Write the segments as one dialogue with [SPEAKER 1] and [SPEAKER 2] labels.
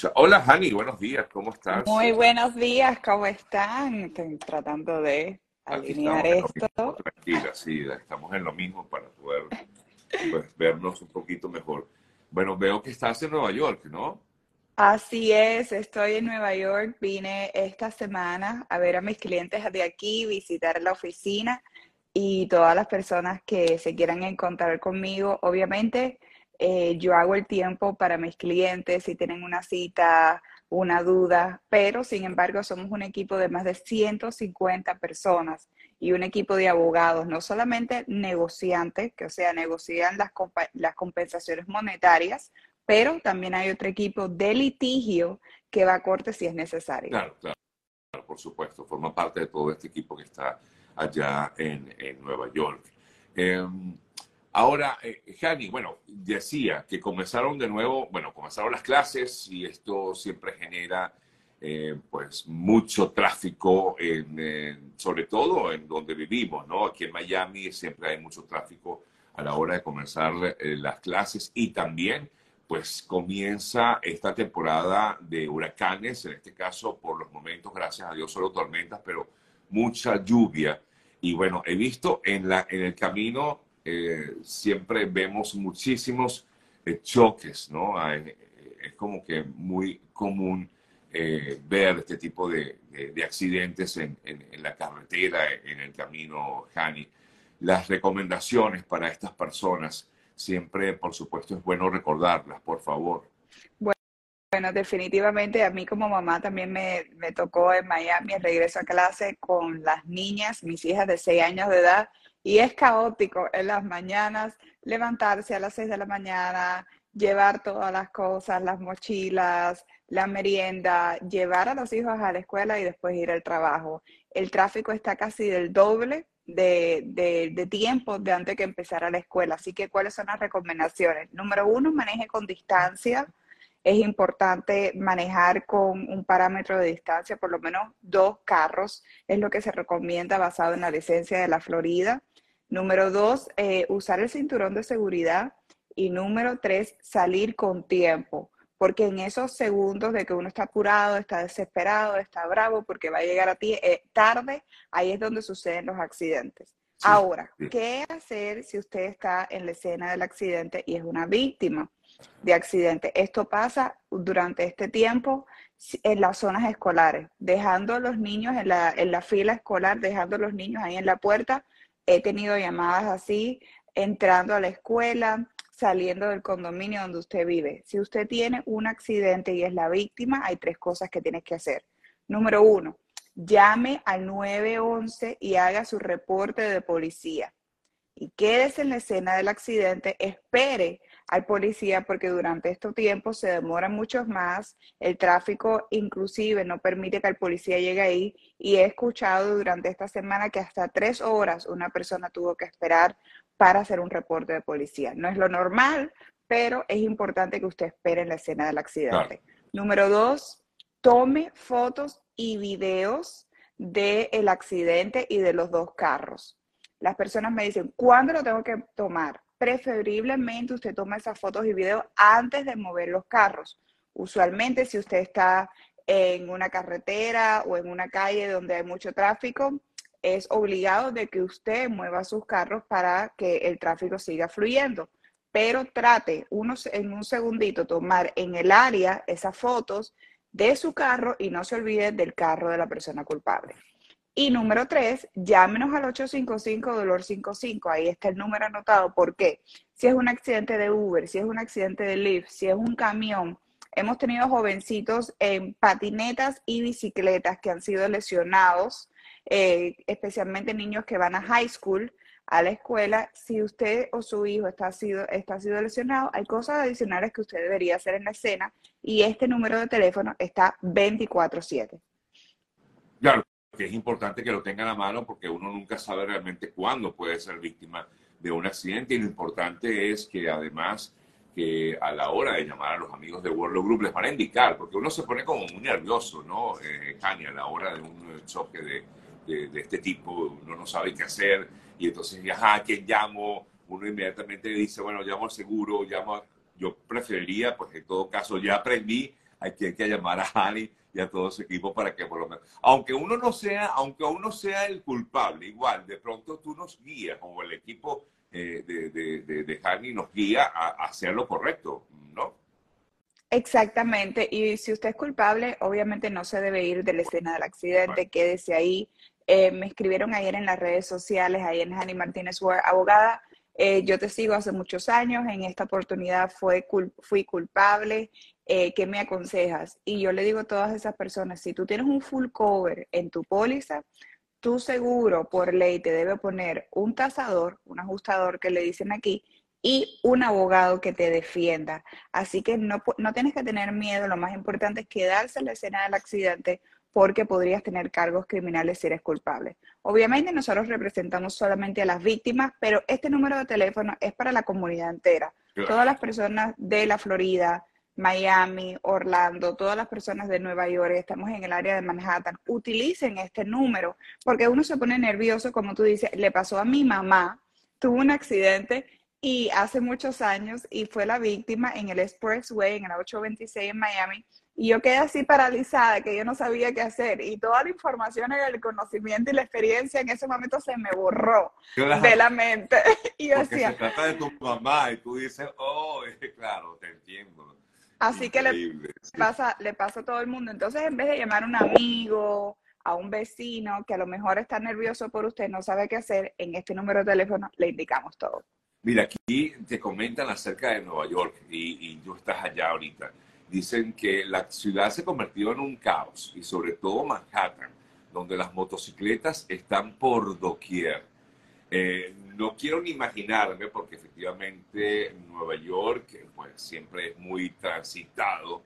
[SPEAKER 1] escucha. Hola, Hani, buenos días, ¿cómo estás?
[SPEAKER 2] Muy buenos días, ¿cómo están? Estoy tratando de alinear esto.
[SPEAKER 1] Tranquila, sí, estamos en lo mismo para poder pues, vernos un poquito mejor. Bueno, veo que estás en Nueva York, ¿no?
[SPEAKER 2] Así es, estoy en Nueva York. Vine esta semana a ver a mis clientes de aquí, visitar la oficina y todas las personas que se quieran encontrar conmigo. Obviamente, eh, yo hago el tiempo para mis clientes si tienen una cita, una duda, pero sin embargo somos un equipo de más de 150 personas y un equipo de abogados, no solamente negociantes, que o sea, negocian las, las compensaciones monetarias, pero también hay otro equipo de litigio que va a corte si es necesario.
[SPEAKER 1] Claro, claro, por supuesto, forma parte de todo este equipo que está allá en, en Nueva York. Em, Ahora, eh, bueno, decía que comenzaron de nuevo, bueno, comenzaron las clases y esto siempre genera eh, pues mucho tráfico, en, sobre todo en donde vivimos, ¿no? Aquí en Miami siempre hay mucho tráfico a la hora de comenzar eh, las clases y también pues comienza esta temporada de huracanes, en este caso por los momentos, gracias a Dios, solo tormentas, pero mucha lluvia. Y bueno, he visto en, la, en el camino eh, siempre vemos muchísimos eh, choques, ¿no? Eh, es como que muy común ver este tipo de, accidentes en, la carretera, en el camino Hani. Las recomendaciones para estas personas, siempre, por supuesto, es bueno recordarlas, por favor.
[SPEAKER 2] Bueno, definitivamente a mí como mamá también me, me, tocó en Miami regreso a clase con las niñas, mis hijas de 6 años de edad, y es caótico en las mañanas levantarse a las 6 de la mañana, llevar todas las cosas, las mochilas, la merienda, llevar a los hijos a la escuela y después ir al trabajo. El tráfico está casi del doble de, de, de, tiempo de antes que empezara la escuela. Así que, ¿cuáles son las recomendaciones? Número uno, maneje con distancia. Es importante manejar con un parámetro de distancia, por lo menos dos carros, es lo que se recomienda basado en la licencia de la Florida. Número dos, eh, usar el cinturón de seguridad. Y número tres, salir con tiempo, porque en esos segundos de que uno está apurado, está desesperado, está bravo, porque va a llegar a ti eh, tarde, ahí es donde suceden los accidentes. Ahora, ¿qué hacer si usted está en la escena del accidente y es una víctima de accidente? Esto pasa durante este tiempo en las zonas escolares, dejando a los niños en la, en la fila escolar, dejando a los niños ahí en la puerta He tenido llamadas así, entrando a la escuela, saliendo del condominio donde usted vive. Si usted tiene un accidente y es la víctima, hay tres cosas que tiene que hacer. Número uno, llame al 911 y haga su reporte de policía. Y quédese en la escena del accidente, espere al policía porque durante estos tiempos se demoran muchos más, el tráfico inclusive no permite que el policía llegue ahí y he escuchado durante esta semana que hasta tres horas una persona tuvo que esperar para hacer un reporte de policía. No es lo normal, pero es importante que usted espere en la escena del accidente. Número dos, tome fotos y videos del accidente y de los dos carros. Las personas me dicen, ¿cuándo lo tengo que tomar? Preferiblemente usted toma esas fotos y videos antes de mover los carros. Usualmente si usted está en una carretera o en una calle donde hay mucho tráfico, es obligado de que usted mueva sus carros para que el tráfico siga fluyendo. Pero trate unos, en un segundito tomar en el área esas fotos de su carro y no se olvide del carro de la persona culpable. Y número tres, llámenos al 855-DOLOR55. Ahí está el número anotado. ¿Por qué? Si es un accidente de Uber, si es un accidente de Lyft, si es un camión. Hemos tenido jovencitos en patinetas y bicicletas que han sido lesionados, eh, especialmente niños que van a high school, a la escuela. Si usted o su hijo está sido, está sido lesionado, hay cosas adicionales que usted debería hacer en la escena y este número de teléfono está 24/7.
[SPEAKER 1] Claro, que es importante que lo tengan a mano porque uno nunca sabe realmente cuándo puede ser víctima de un accidente y lo importante es que además que a la hora de llamar a los amigos de World Group les van a indicar, porque uno se pone como muy nervioso, ¿no, eh, a la hora de un choque de, de, este tipo, uno no sabe qué hacer y entonces, ajá, ¿a quién llamo? Uno inmediatamente dice, bueno, llamo al seguro, llamo Yo preferiría, pues en todo caso, ya aprendí hay que, hay que llamar a Hani y a todo su equipo para que por lo menos, aunque uno no sea, aunque uno sea el culpable, igual, de pronto tú nos guías, como el equipo eh, de, de, de, Hani nos guía a, hacer lo correcto, ¿no?
[SPEAKER 2] Exactamente, y si usted es culpable, obviamente no se debe ir de la escena del accidente, quédese ahí. Eh, me escribieron ayer en las redes sociales, ahí en Hani Martínez abogada, eh, yo te sigo hace muchos años, en esta oportunidad fue fui culpable, eh, ¿qué me aconsejas? Y yo le digo a todas esas personas, si tú tienes un full cover en tu póliza, tu seguro por ley te debe poner un tasador, un ajustador que le dicen aquí, y un abogado que te defienda. Así que no, no tienes que tener miedo, lo más importante es quedarse en la escena del accidente porque podrías tener cargos criminales si eres culpable. Obviamente nosotros representamos solamente a las víctimas, pero este número de teléfono es para la comunidad entera. Todas las personas de la Florida, Miami, Orlando, todas las personas de Nueva York, estamos en el área de Manhattan, utilicen este número, porque uno se pone nervioso, como tú dices, le pasó a mi mamá, tuvo un accidente y hace muchos años y fue la víctima en el Expressway, en el 826 en Miami, y yo quedé así paralizada, que yo no sabía qué hacer. Y toda la información, el conocimiento y la experiencia en ese momento se me borró de la mente. Y yo decía...
[SPEAKER 1] Se trata de tu mamá y tú dices, oh, claro, te entiendo.
[SPEAKER 2] Así que le pasa, le pasa a todo el mundo. Entonces, en vez de llamar a un amigo, a un vecino que a lo mejor está nervioso por usted, no sabe qué hacer, en este número de teléfono le indicamos todo.
[SPEAKER 1] Mira, aquí te comentan acerca de Nueva York y, y tú estás allá ahorita dicen que la ciudad se convirtió en un caos y sobre todo Manhattan, donde las motocicletas están por doquier. Eh, no quiero ni imaginarme porque efectivamente Nueva York pues, siempre es muy transitado,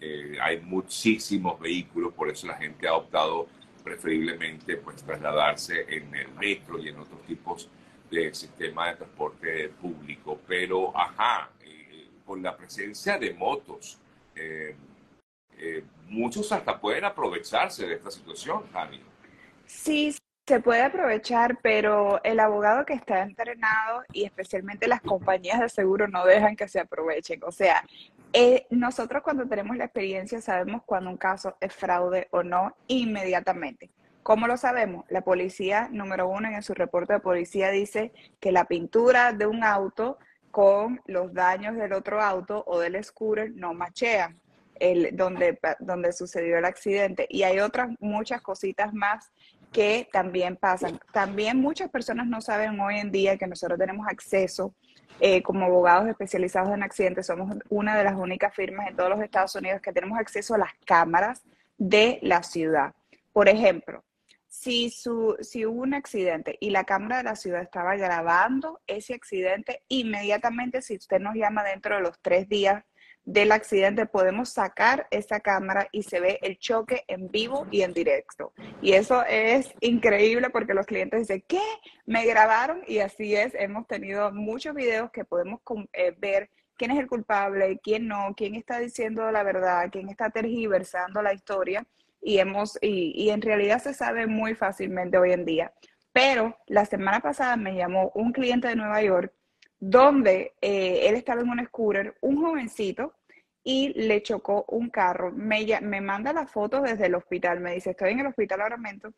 [SPEAKER 1] eh, hay muchísimos vehículos, por eso la gente ha optado preferiblemente pues trasladarse en el metro y en otros tipos de sistema de transporte público. Pero, ajá, eh, con la presencia de motos, eh, eh, muchos hasta pueden aprovecharse de esta situación, Jani.
[SPEAKER 2] Sí, se puede aprovechar, pero el abogado que está entrenado y especialmente las compañías de seguro no dejan que se aprovechen. O sea, eh, nosotros cuando tenemos la experiencia sabemos cuando un caso es fraude o no inmediatamente. ¿Cómo lo sabemos? La policía, número uno, en su reporte de policía dice que la pintura de un auto con los daños del otro auto o del scooter no machean el, donde, donde sucedió el accidente. Y hay otras muchas cositas más que también pasan. También muchas personas no saben hoy en día que nosotros tenemos acceso eh, como abogados especializados en accidentes. Somos una de las únicas firmas en todos los Estados Unidos que tenemos acceso a las cámaras de la ciudad. Por ejemplo, si, su, si hubo un accidente y la Cámara de la Ciudad estaba grabando ese accidente, inmediatamente si usted nos llama dentro de los tres días del accidente, podemos sacar esa cámara y se ve el choque en vivo y en directo. Y eso es increíble porque los clientes dicen, ¿qué? Me grabaron y así es. Hemos tenido muchos videos que podemos eh, ver quién es el culpable, quién no, quién está diciendo la verdad, quién está tergiversando la historia y, hemos, y, en realidad se sabe muy fácilmente hoy en día. Pero la semana pasada me llamó un cliente de Nueva York donde eh, él estaba en un scooter, un jovencito, y le chocó un carro. Me, me manda la foto desde el hospital, me dice, estoy en el hospital ahora mismo,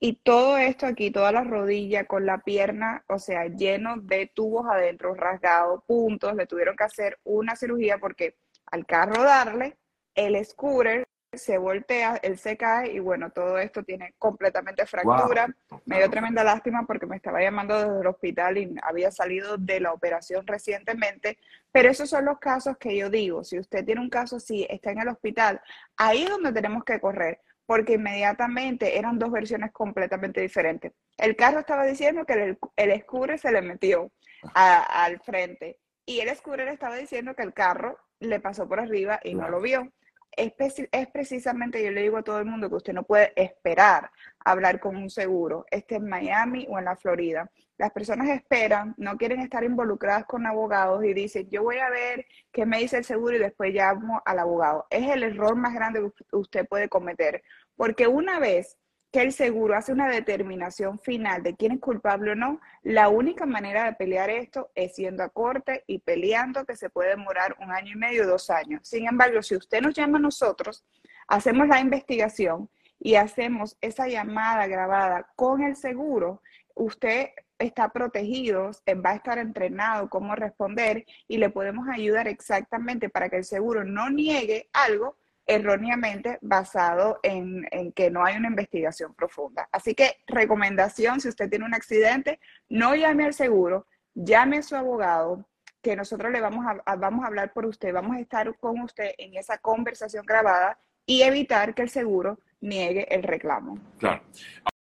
[SPEAKER 2] y todo esto aquí, toda la rodilla con la pierna, o sea, lleno de tubos adentro, rasgados, puntos, le tuvieron que hacer una cirugía porque al carro darle, el scooter se voltea, él se cae y bueno, todo esto tiene completamente fractura. Me dio tremenda lástima porque me estaba llamando desde el hospital y había salido de la operación recientemente, pero esos son los casos que yo digo, si usted tiene un caso así, está en el hospital, ahí es donde tenemos que correr, porque inmediatamente eran dos versiones completamente diferentes. El carro estaba diciendo que el, el se le metió al frente y el scooter estaba diciendo que el carro le pasó por arriba y no lo vio es, precisamente, yo le digo a todo el mundo que usted no puede esperar hablar con un seguro, esté en Miami o en la Florida. Las personas esperan, no quieren estar involucradas con abogados y dicen, yo voy a ver qué me dice el seguro y después llamo al abogado. Es el error más grande que usted puede cometer, porque una vez que el seguro hace una determinación final de quién es culpable o no, la única manera de pelear esto es yendo a corte y peleando, que se puede demorar un año y medio, dos años. Sin embargo, si usted nos llama a nosotros, hacemos la investigación y hacemos esa llamada grabada con el seguro, usted está protegido, va a estar entrenado cómo responder y le podemos ayudar exactamente para que el seguro no niegue algo erróneamente basado en, que no hay una investigación profunda. Así que recomendación, si usted tiene un accidente, no llame al seguro, llame a su abogado, que nosotros le vamos a, vamos a hablar por usted, vamos a estar con usted en esa conversación grabada y evitar que el seguro niegue el reclamo.
[SPEAKER 1] Claro.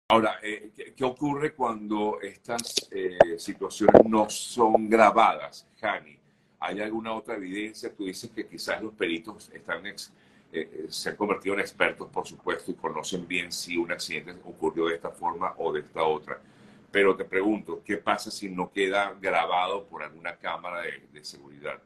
[SPEAKER 1] Ahora, eh, ¿qué, ocurre cuando estas eh, situaciones no son grabadas, Jani? ¿Hay alguna otra evidencia? Tú dices que quizás los peritos están ex, eh, eh, se han convertido en expertos, por supuesto, y conocen bien si un accidente ocurrió de esta forma o de esta otra. Pero te pregunto, ¿qué pasa si no queda grabado por alguna cámara de, seguridad?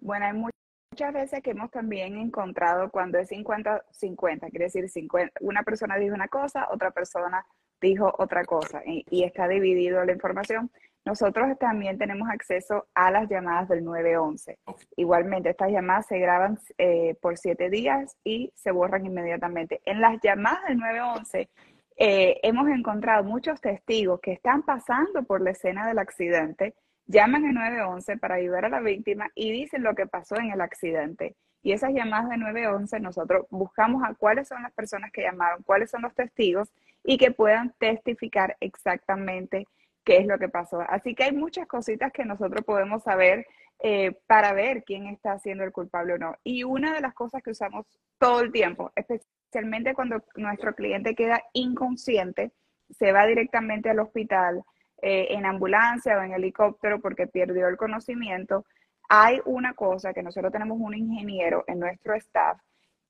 [SPEAKER 2] Bueno, hay muchas veces que hemos también encontrado cuando es 50-50, quiere decir, 50, una persona dijo una cosa, otra persona dijo otra cosa y, y está dividido la información. Nosotros también tenemos acceso a las llamadas del 911. Igualmente, estas llamadas se graban eh, por siete días y se borran inmediatamente. En las llamadas del 911 eh, hemos encontrado muchos testigos que están pasando por la escena del accidente, llaman al 911 para ayudar a la víctima y dicen lo que pasó en el accidente. Y esas llamadas de 911 nosotros buscamos a cuáles son las personas que llamaron, cuáles son los testigos y que puedan testificar exactamente qué es lo que pasó. Así que hay muchas cositas que nosotros podemos saber eh, para ver quién está siendo el culpable o no. Y una de las cosas que usamos todo el tiempo, especialmente cuando nuestro cliente queda inconsciente, se va directamente al hospital eh, en ambulancia o en helicóptero porque perdió el conocimiento, hay una cosa que nosotros tenemos un ingeniero en nuestro staff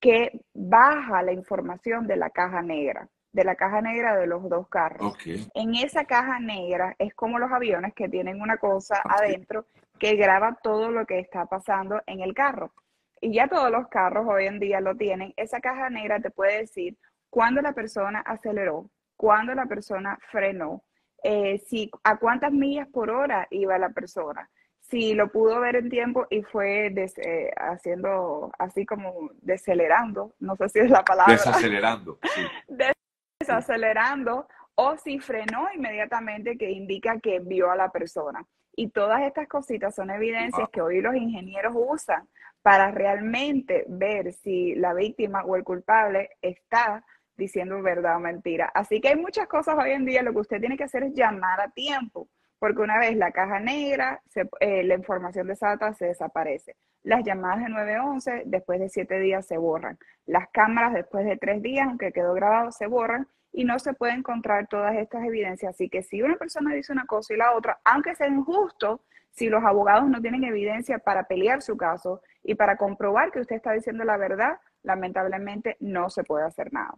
[SPEAKER 2] que baja la información de la caja negra de la caja negra de los dos carros. En esa caja negra es como los aviones que tienen una cosa adentro que graba todo lo que está pasando en el carro. Y ya todos los carros hoy en día lo tienen. Esa caja negra te puede decir cuándo la persona aceleró, cuándo la persona frenó, eh, si, a cuántas millas por hora iba la persona, si lo pudo ver en tiempo y fue eh, haciendo así como decelerando, no sé si es la palabra.
[SPEAKER 1] Desacelerando. Sí.
[SPEAKER 2] acelerando o si frenó inmediatamente que indica que vio a la persona. Y todas estas cositas son evidencias que hoy los ingenieros usan para realmente ver si la víctima o el culpable está diciendo verdad o mentira. Así que hay muchas cosas hoy en día, lo que usted tiene que hacer es llamar a tiempo, porque una vez la caja negra, eh, la información de esa data se desaparece. Las llamadas de 911 después de siete días se borran. Las cámaras después de tres días, aunque quedó grabado, se borran y no se puede encontrar todas estas evidencias. Así que si una persona dice una cosa y la otra, aunque sea injusto, si los abogados no tienen evidencia para pelear su caso y para comprobar que usted está diciendo la verdad, lamentablemente no se puede hacer nada.